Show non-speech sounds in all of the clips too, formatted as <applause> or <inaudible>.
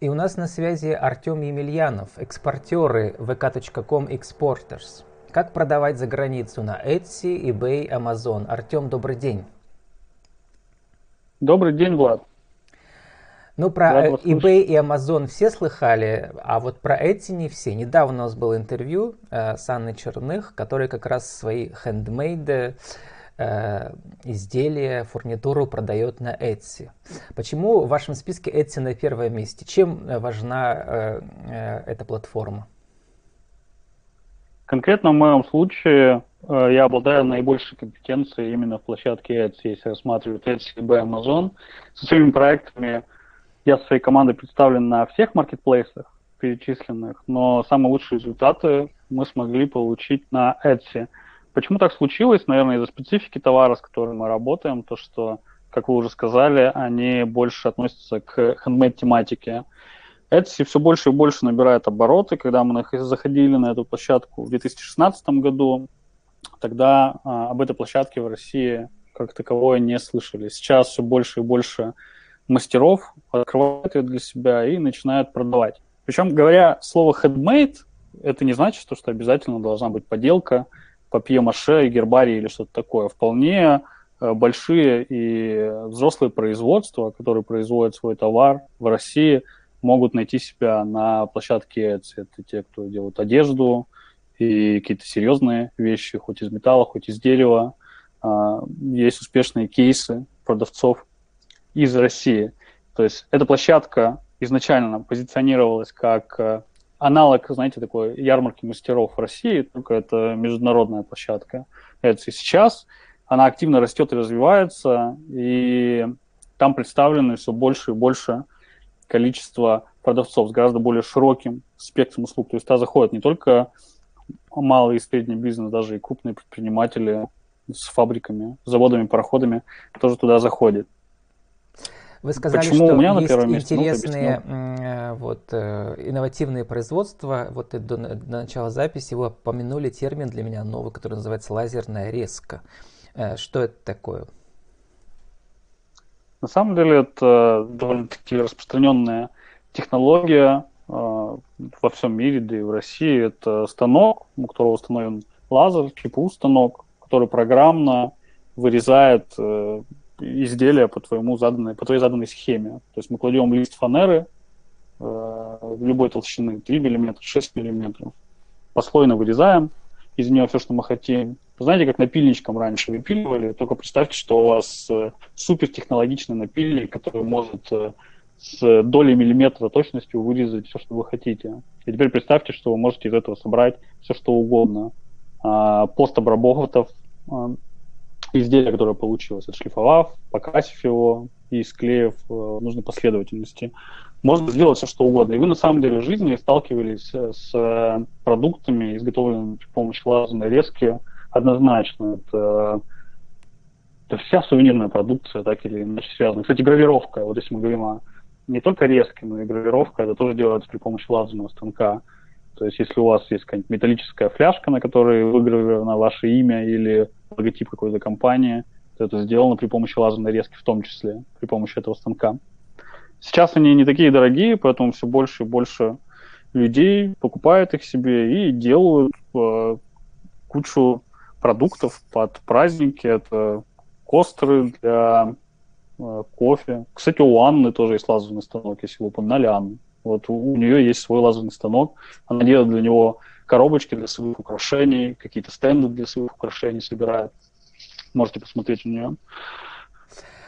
И у нас на связи Артем Емельянов, экспортеры vk.com Exporters. Как продавать за границу на Etsy, eBay, Amazon? Артем, добрый день. Добрый день, Влад. Ну, про eBay и Amazon все слыхали, а вот про Etsy не все. Недавно у нас было интервью э, с Анной Черных, которая как раз свои handmade э, изделия, фурнитуру продает на Etsy. Почему в вашем списке Etsy на первом месте? Чем э, важна э, э, эта платформа? Конкретно в моем случае э, я обладаю наибольшей компетенцией именно в площадке Etsy, если рассматривать Etsy либо Amazon. Со своими проектами я со своей командой представлен на всех маркетплейсах перечисленных, но самые лучшие результаты мы смогли получить на Etsy. Почему так случилось? Наверное, из-за специфики товара, с которым мы работаем, то, что, как вы уже сказали, они больше относятся к handmade тематике. Etsy все больше и больше набирает обороты. Когда мы заходили на эту площадку в 2016 году, тогда а, об этой площадке в России как таковое не слышали. Сейчас все больше и больше мастеров открывают ее для себя и начинают продавать. Причем, говоря слово handmade, это не значит, что обязательно должна быть поделка, папье-маше, гербарий или что-то такое. Вполне э, большие и взрослые производства, которые производят свой товар в России, могут найти себя на площадке. Это те, кто делают одежду и какие-то серьезные вещи, хоть из металла, хоть из дерева. А, есть успешные кейсы продавцов из России. То есть эта площадка изначально позиционировалась как э, аналог, знаете, такой ярмарки мастеров в России, только это международная площадка. Это сейчас она активно растет и развивается, и там представлены все больше и больше количество продавцов с гораздо более широким спектром услуг. То есть туда заходят не только малый и средний бизнес, даже и крупные предприниматели с фабриками, заводами, пароходами тоже туда заходят. Вы сказали, Почему что у меня есть месте? Ну, интересные ну, вот, э, инновативные производства. Вот до, до начала записи вы упомянули термин для меня новый, который называется лазерная резка. Э, что это такое? На самом деле это довольно-таки распространенная технология э, во всем мире, да и в России. Это станок, у которого установлен лазер, ЧПУ станок, который программно вырезает э, изделия по, твоему заданной, по твоей заданной схеме. То есть мы кладем лист фанеры э, любой толщины, 3 мм, 6 мм, послойно вырезаем из нее все, что мы хотим. Знаете, как напильничком раньше выпиливали, только представьте, что у вас э, супертехнологичный напильник, который может э, с долей миллиметра точностью вырезать все, что вы хотите. И теперь представьте, что вы можете из этого собрать все, что угодно. А, постобработав а, изделие, которое получилось, отшлифовав, покрасив его и склеив э, в нужной последовательности. Можно сделать все, что угодно. И вы на самом деле в жизни сталкивались с э, продуктами, изготовленными при помощи лазерной резки, однозначно. Это, это вся сувенирная продукция, так или иначе связана. Кстати, гравировка, вот если мы говорим о не только резке, но и гравировка, это тоже делается при помощи лазерного станка. То есть, если у вас есть какая-нибудь металлическая фляжка, на которой выгравировано ваше имя или логотип какой-то компании, то это сделано при помощи лазерной резки, в том числе при помощи этого станка. Сейчас они не такие дорогие, поэтому все больше и больше людей покупают их себе и делают э, кучу продуктов под праздники. Это костры для э, кофе. Кстати, у Анны тоже есть лазерный станок, если вы упоминали Анну. Вот у, у нее есть свой лазерный станок. Она делает для него коробочки для своих украшений, какие-то стенды для своих украшений собирает. Можете посмотреть у нее.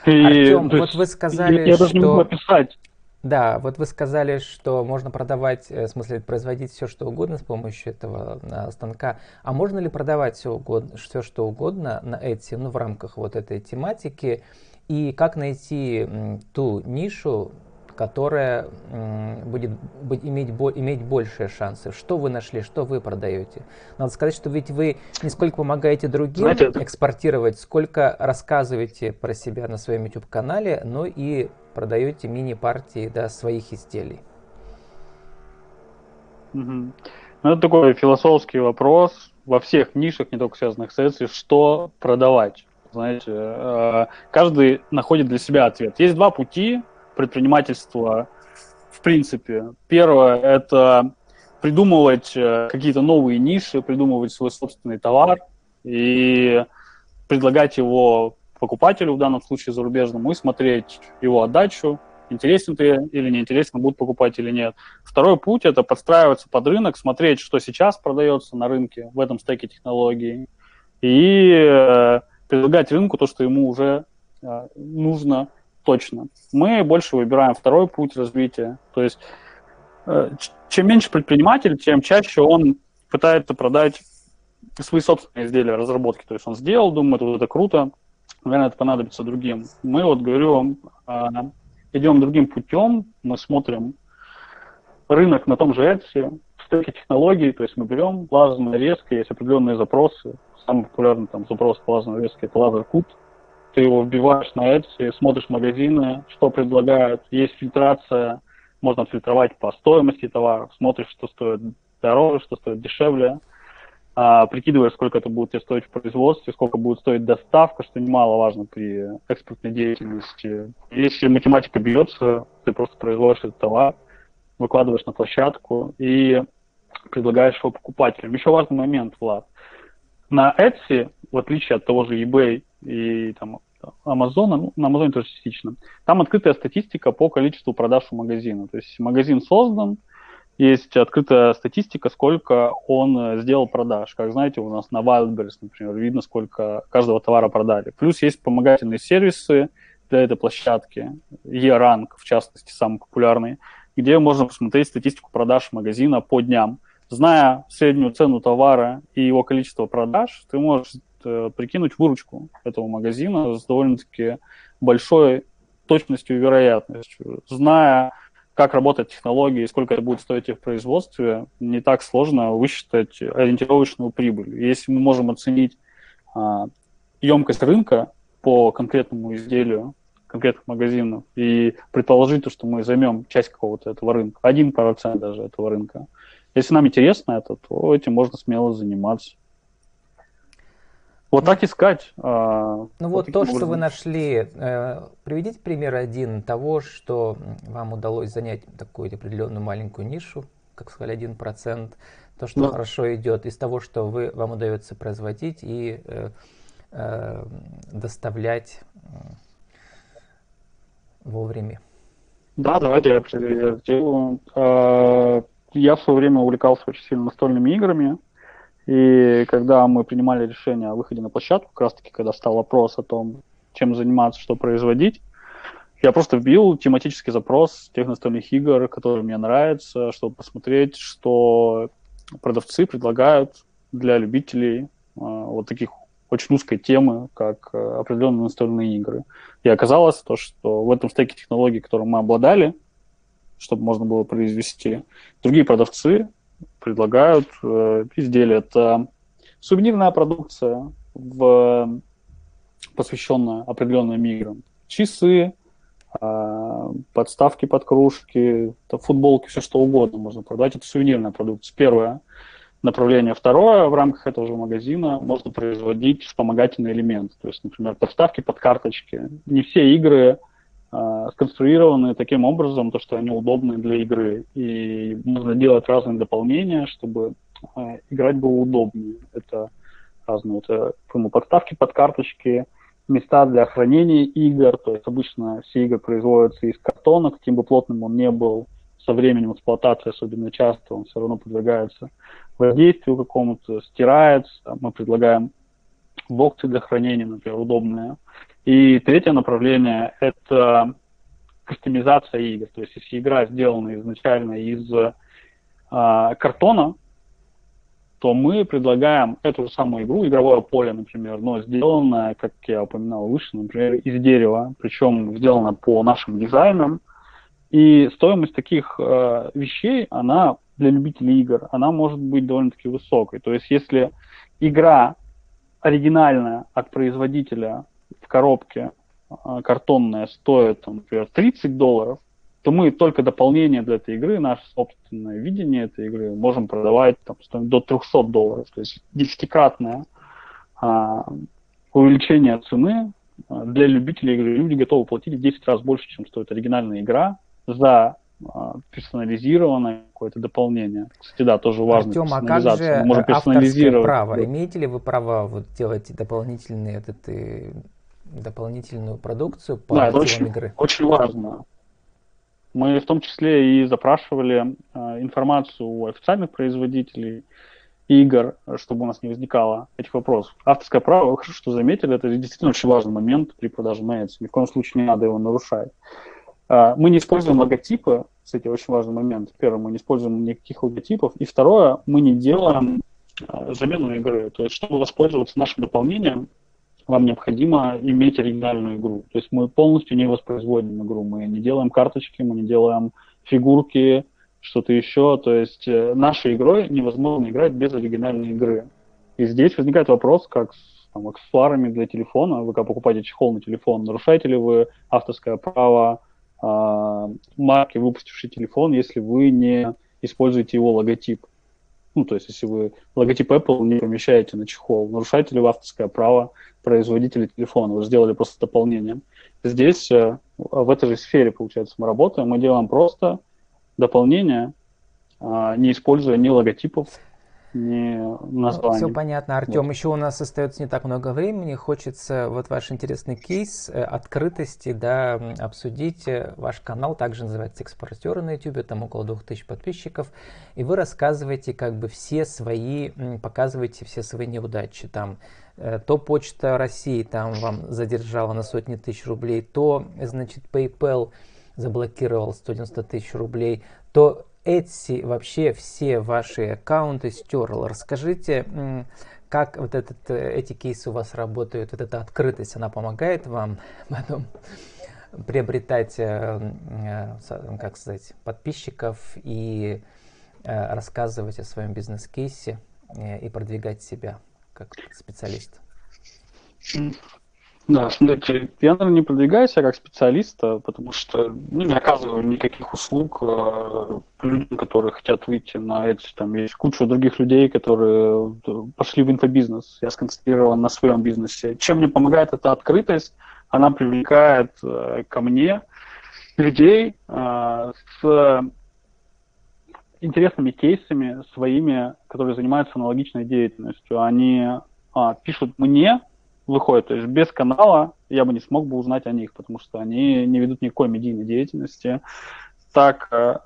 И, Артем, вот есть, вы сказали, я, я что... даже не могу описать. Да, вот вы сказали, что можно продавать, э, в смысле производить все, что угодно с помощью этого а, станка. А можно ли продавать все, угодно, все что угодно на Etsy, ну, в рамках вот этой тематики? И как найти ту нишу, которая будет, будет иметь, иметь большие шансы. Что вы нашли, что вы продаете? Надо сказать, что ведь вы не сколько помогаете другим Знаете, экспортировать, сколько рассказываете про себя на своем YouTube-канале, но и продаете мини-партии да, своих изделий. Угу. Ну, это такой философский вопрос во всех нишах, не только связанных с Etsy, что продавать. Знаете, э, каждый находит для себя ответ. Есть два пути предпринимательства в принципе. Первое – это придумывать э, какие-то новые ниши, придумывать свой собственный товар и предлагать его покупателю, в данном случае зарубежному, и смотреть его отдачу, интересен ты или не интересен, будут покупать или нет. Второй путь – это подстраиваться под рынок, смотреть, что сейчас продается на рынке в этом стеке технологий, и э, предлагать рынку то, что ему уже э, нужно точно. Мы больше выбираем второй путь развития. То есть э, чем меньше предприниматель, тем чаще он пытается продать свои собственные изделия, разработки. То есть он сделал, думает, вот это круто, наверное, это понадобится другим. Мы вот, говорю вам, э, идем другим путем, мы смотрим рынок на том же Etsy, стеки технологий, то есть мы берем лазерные резки, есть определенные запросы. Самый популярный там запрос по лазерной резке – это лазер кут ты его вбиваешь на Etsy, смотришь магазины, что предлагают, есть фильтрация, можно фильтровать по стоимости товаров, смотришь, что стоит дороже, что стоит дешевле, а, прикидываешь, сколько это будет тебе стоить в производстве, сколько будет стоить доставка, что немаловажно при экспортной деятельности. Если математика бьется, ты просто производишь этот товар, выкладываешь на площадку и предлагаешь его покупателям. Еще важный момент, Влад. На Etsy, в отличие от того же eBay и там Амазона, ну, на Амазоне тоже частично, там открытая статистика по количеству продаж у магазина. То есть магазин создан, есть открытая статистика, сколько он э, сделал продаж. Как знаете, у нас на Wildberries, например, видно, сколько каждого товара продали. Плюс есть вспомогательные сервисы для этой площадки, E-Rank, в частности, самый популярный, где можно посмотреть статистику продаж магазина по дням. Зная среднюю цену товара и его количество продаж, ты можешь э, прикинуть выручку этого магазина с довольно-таки большой точностью и вероятностью. Зная, как работает технология и сколько это будет стоить в производстве, не так сложно высчитать ориентировочную прибыль. Если мы можем оценить а, емкость рынка по конкретному изделию, конкретных магазинов, и предположить, то, что мы займем часть какого-то этого рынка, один процент даже этого рынка, если нам интересно это, то этим можно смело заниматься. Вот так искать. А, ну вот, вот то, что вы нашли, э, приведите пример один того, что вам удалось занять такую определенную маленькую нишу, как сказали, один процент, то, что да. хорошо идет, из того, что вы, вам удается производить и э, э, доставлять вовремя. Да, давайте я сделаю. А, я в свое время увлекался очень сильно настольными играми, и когда мы принимали решение о выходе на площадку, как раз таки, когда стал вопрос о том, чем заниматься, что производить, я просто вбил тематический запрос тех настольных игр, которые мне нравятся, чтобы посмотреть, что продавцы предлагают для любителей э, вот таких очень узкой темы, как э, определенные настольные игры. И оказалось то, что в этом стеке технологий, которым мы обладали, чтобы можно было произвести, другие продавцы предлагают э, изделия. Это сувенирная продукция, в, посвященная определенным играм. Часы, э, подставки под кружки, футболки, все что угодно можно продать. Это сувенирная продукция. Первое направление. Второе, в рамках этого же магазина можно производить вспомогательные элементы. То есть, например, подставки под карточки. Не все игры сконструированы таким образом, то, что они удобны для игры. И можно делать разные дополнения, чтобы э, играть было удобнее. Это разные вот, э, подставки под карточки, места для хранения игр. То есть обычно все игры производятся из картона, каким бы плотным он не был. Со временем эксплуатации, особенно часто, он все равно подвергается воздействию какому-то, стирается. Мы предлагаем боксы для хранения, например, удобные. И третье направление – это кастомизация игр. То есть если игра сделана изначально из э, картона, то мы предлагаем эту же самую игру, игровое поле, например, но сделанное, как я упоминал выше, например, из дерева, причем сделано по нашим дизайнам. И стоимость таких э, вещей, она для любителей игр, она может быть довольно-таки высокой. То есть если игра оригинальная от производителя коробке а, картонная стоит, например, 30 долларов, то мы только дополнение для этой игры, наше собственное видение этой игры можем продавать там, до 300 долларов. То есть десятикратное а, увеличение цены а, для любителей игры. Люди готовы платить в 10 раз больше, чем стоит оригинальная игра за а, персонализированное какое-то дополнение. Кстати, да, тоже важно. Артем, а как же Мы авторское право? Имеете ли вы право вот делать дополнительные этот, дополнительную продукцию по да, это очень, игры? очень важно. Мы в том числе и запрашивали э, информацию у официальных производителей игр, чтобы у нас не возникало этих вопросов. Авторское право, хорошо, что заметили, это действительно очень важный момент при продаже Etsy. Ни в коем случае не надо его нарушать. Э, мы не используем логотипы, кстати, очень важный момент. Первое, мы не используем никаких логотипов. И второе, мы не делаем э, замену игры. То есть, чтобы воспользоваться нашим дополнением, вам необходимо иметь оригинальную игру. То есть мы полностью не воспроизводим игру, мы не делаем карточки, мы не делаем фигурки, что-то еще. То есть э, нашей игрой невозможно играть без оригинальной игры. И здесь возникает вопрос, как с там, аксессуарами для телефона. Вы когда покупаете чехол на телефон, нарушаете ли вы авторское право э, марки, выпустившей телефон, если вы не используете его логотип? Ну, то есть, если вы логотип Apple не помещаете на чехол, нарушаете ли вы авторское право производителя телефона? Вы сделали просто дополнение. Здесь, э, в этой же сфере, получается, мы работаем. Мы делаем просто дополнение, а, не используя ни логотипов, название. Ну, все понятно, Артем. Вот. Еще у нас остается не так много времени. Хочется вот ваш интересный кейс э, открытости, да, обсудить. Ваш канал также называется «Экспортеры» на YouTube, там около 2000 подписчиков. И вы рассказываете как бы все свои, показываете все свои неудачи. Там э, то Почта России там вам задержала на сотни тысяч рублей, то, значит, PayPal заблокировал 190 тысяч рублей, то Etsy вообще все ваши аккаунты стерл. Расскажите, как вот этот, э, эти кейсы у вас работают, вот эта открытость, она помогает вам <laughs> потом приобретать, э, э, как сказать, подписчиков и рассказывать о своем бизнес-кейсе и продвигать себя как специалист? Да, смотрите, я, наверное, не продвигаю себя как специалиста, потому что ну, не оказываю никаких услуг э, людям, которые хотят выйти на это. Там есть куча других людей, которые э, пошли в инфобизнес. Я сконцентрирован на своем бизнесе. Чем мне помогает эта открытость? Она привлекает э, ко мне людей э, с интересными кейсами своими, которые занимаются аналогичной деятельностью. Они а, пишут мне выходит. То есть без канала я бы не смог бы узнать о них, потому что они не ведут никакой медийной деятельности. Так э,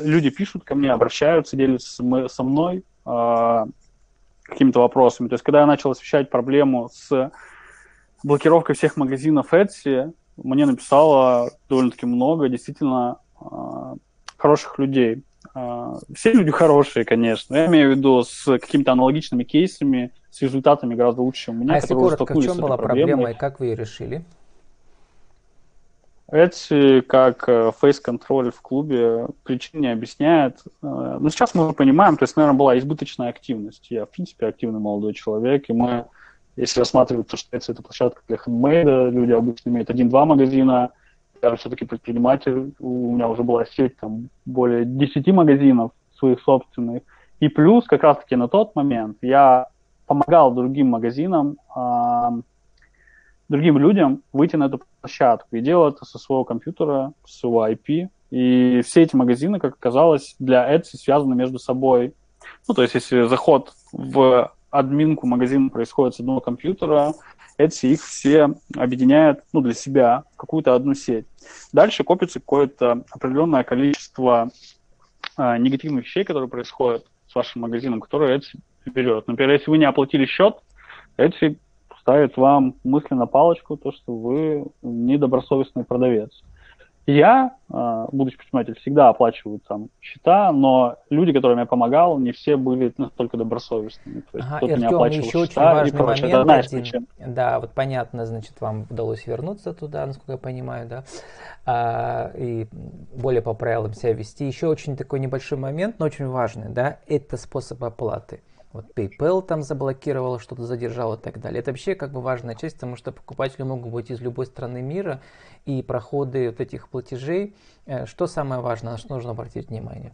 люди пишут ко мне, обращаются, делятся со мной э, какими-то вопросами. То есть когда я начал освещать проблему с блокировкой всех магазинов Etsy, мне написало довольно-таки много действительно э, хороших людей. Э, все люди хорошие, конечно. Я имею в виду с какими-то аналогичными кейсами, с результатами гораздо лучше, чем у меня. А если коротко, в чем была проблема и как вы ее решили? Эти, как фейс-контроль в клубе, причин не объясняет. Э, но сейчас мы уже понимаем, то есть, наверное, была избыточная активность. Я, в принципе, активный молодой человек, и мы, если рассматривать то, что это площадка для хендмейда, люди обычно имеют один-два магазина, я все-таки предприниматель, у меня уже была сеть там более 10 магазинов своих собственных, и плюс как раз-таки на тот момент я помогал другим магазинам, э, другим людям выйти на эту площадку и делал это со своего компьютера, с своего IP. И все эти магазины, как оказалось, для Etsy связаны между собой. Ну, то есть, если заход в админку магазина происходит с одного компьютера, Etsy их все объединяет ну, для себя какую-то одну сеть. Дальше копится какое-то определенное количество э, негативных вещей, которые происходят с вашим магазином, которые Etsy берет. Например, если вы не оплатили счет, Etsy ставит вам мысленно палочку, то, что вы недобросовестный продавец. Я, а, будучи предпринимателем, всегда оплачиваю там счета, но люди, которым я помогал, не все были настолько добросовестными. То есть ага, кто-то не оплачивал еще счета очень важный и момент один. Да, вот понятно, значит, вам удалось вернуться туда, насколько я понимаю, да, а, и более по правилам себя вести. Еще очень такой небольшой момент, но очень важный, да, это способ оплаты вот PayPal там заблокировал, что-то задержал и так далее. Это вообще как бы важная часть, потому что покупатели могут быть из любой страны мира, и проходы вот этих платежей, э, что самое важное, на что нужно обратить внимание?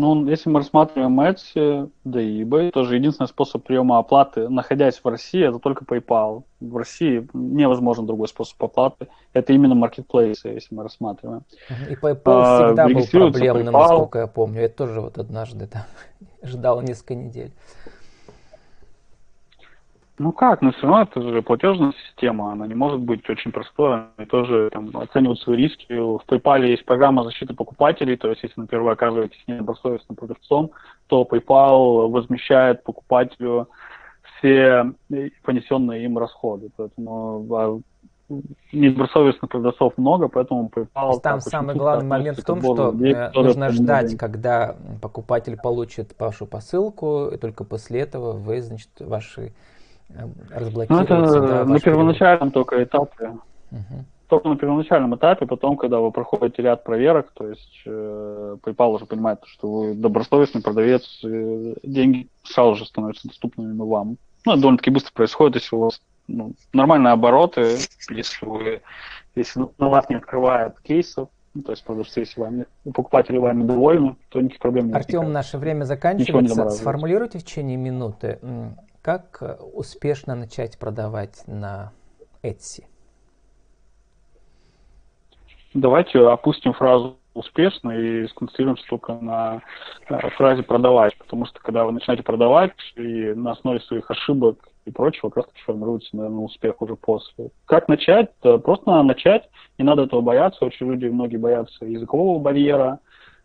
Ну, если мы рассматриваем Etsy, да и eBay, тоже единственный способ приема оплаты, находясь в России, это только PayPal. В России невозможен другой способ оплаты. Это именно маркетплейсы, если мы рассматриваем. И PayPal а, всегда был проблемным, PayPal. насколько я помню. Я тоже вот однажды там <laughs> ждал несколько недель. Ну как, но все равно это же платежная система, она не может быть очень простой, и тоже там, оценивать свои риски. В PayPal есть программа защиты покупателей, то есть если, например, вы оказываетесь недобросовестным продавцом, то PayPal возмещает покупателю все понесенные им расходы. Поэтому а, недобросовестных продавцов много, поэтому PayPal... Там самый главный момент в том, что людей, э, нужно ждать, когда покупатель получит вашу посылку, и только после этого вы, значит, ваши разблокируется. Ну, это да, на первоначальном перевод. только этапе. Угу. Только на первоначальном этапе, потом, когда вы проходите ряд проверок, то есть э, PayPal уже понимает, что вы добросовестный продавец, э, деньги сразу же становятся доступными вам. Ну, это довольно-таки быстро происходит, если у вас ну, нормальные обороты, если вы если на вас не открывают кейсов, ну, то есть продавцы, если вами, покупатели вами довольны, то никаких проблем нет. Артем, наше время заканчивается. Сформулируйте в течение минуты, как э, успешно начать продавать на Etsy? Давайте опустим фразу успешно и сконцентрируемся только на э, фразе продавать, потому что когда вы начинаете продавать и на основе своих ошибок и прочего, как раз формируется, наверное, успех уже после. Как начать? Просто надо начать, не надо этого бояться. Очень люди, многие боятся языкового барьера,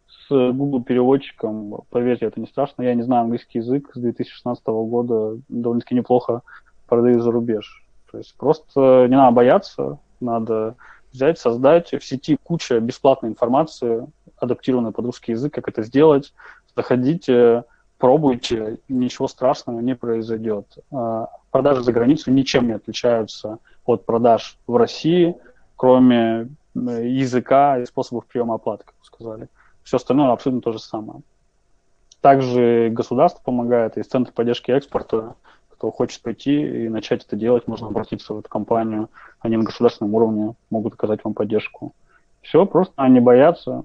с Google переводчиком, поверьте, это не страшно. Я не знаю английский язык с 2016 года, довольно-таки неплохо продаю за рубеж. То есть просто не надо бояться, надо взять, создать. В сети куча бесплатной информации, адаптированной под русский язык, как это сделать. Заходите, пробуйте, ничего страшного не произойдет. А, продажи за границу ничем не отличаются от продаж в России, кроме языка и способов приема оплаты, как вы сказали. Все остальное абсолютно то же самое. Также государство помогает, есть центр поддержки экспорта. Кто хочет пойти и начать это делать, можно обратиться в эту компанию. Они на государственном уровне могут оказать вам поддержку. Все, просто не бояться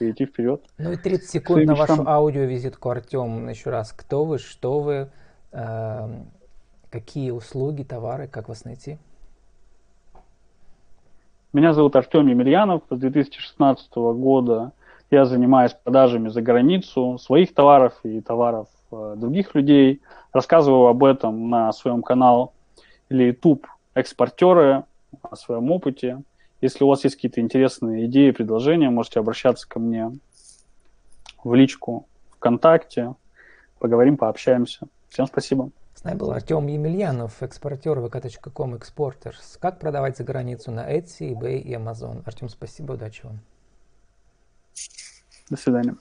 и идти вперед. Ну и 30 секунд на вашу аудиовизитку, Артем. Еще раз, кто вы, что вы, э, какие услуги, товары, как вас найти? Меня зовут Артем Емельянов. С 2016 года я занимаюсь продажами за границу своих товаров и товаров э, других людей. Рассказываю об этом на своем канале или YouTube экспортеры, о своем опыте. Если у вас есть какие-то интересные идеи, предложения, можете обращаться ко мне в личку ВКонтакте. Поговорим, пообщаемся. Всем спасибо. С нами был Артем Емельянов, экспортер vk.com Exporters. Как продавать за границу на Etsy, eBay и Amazon. Артем, спасибо, удачи вам. До свидания.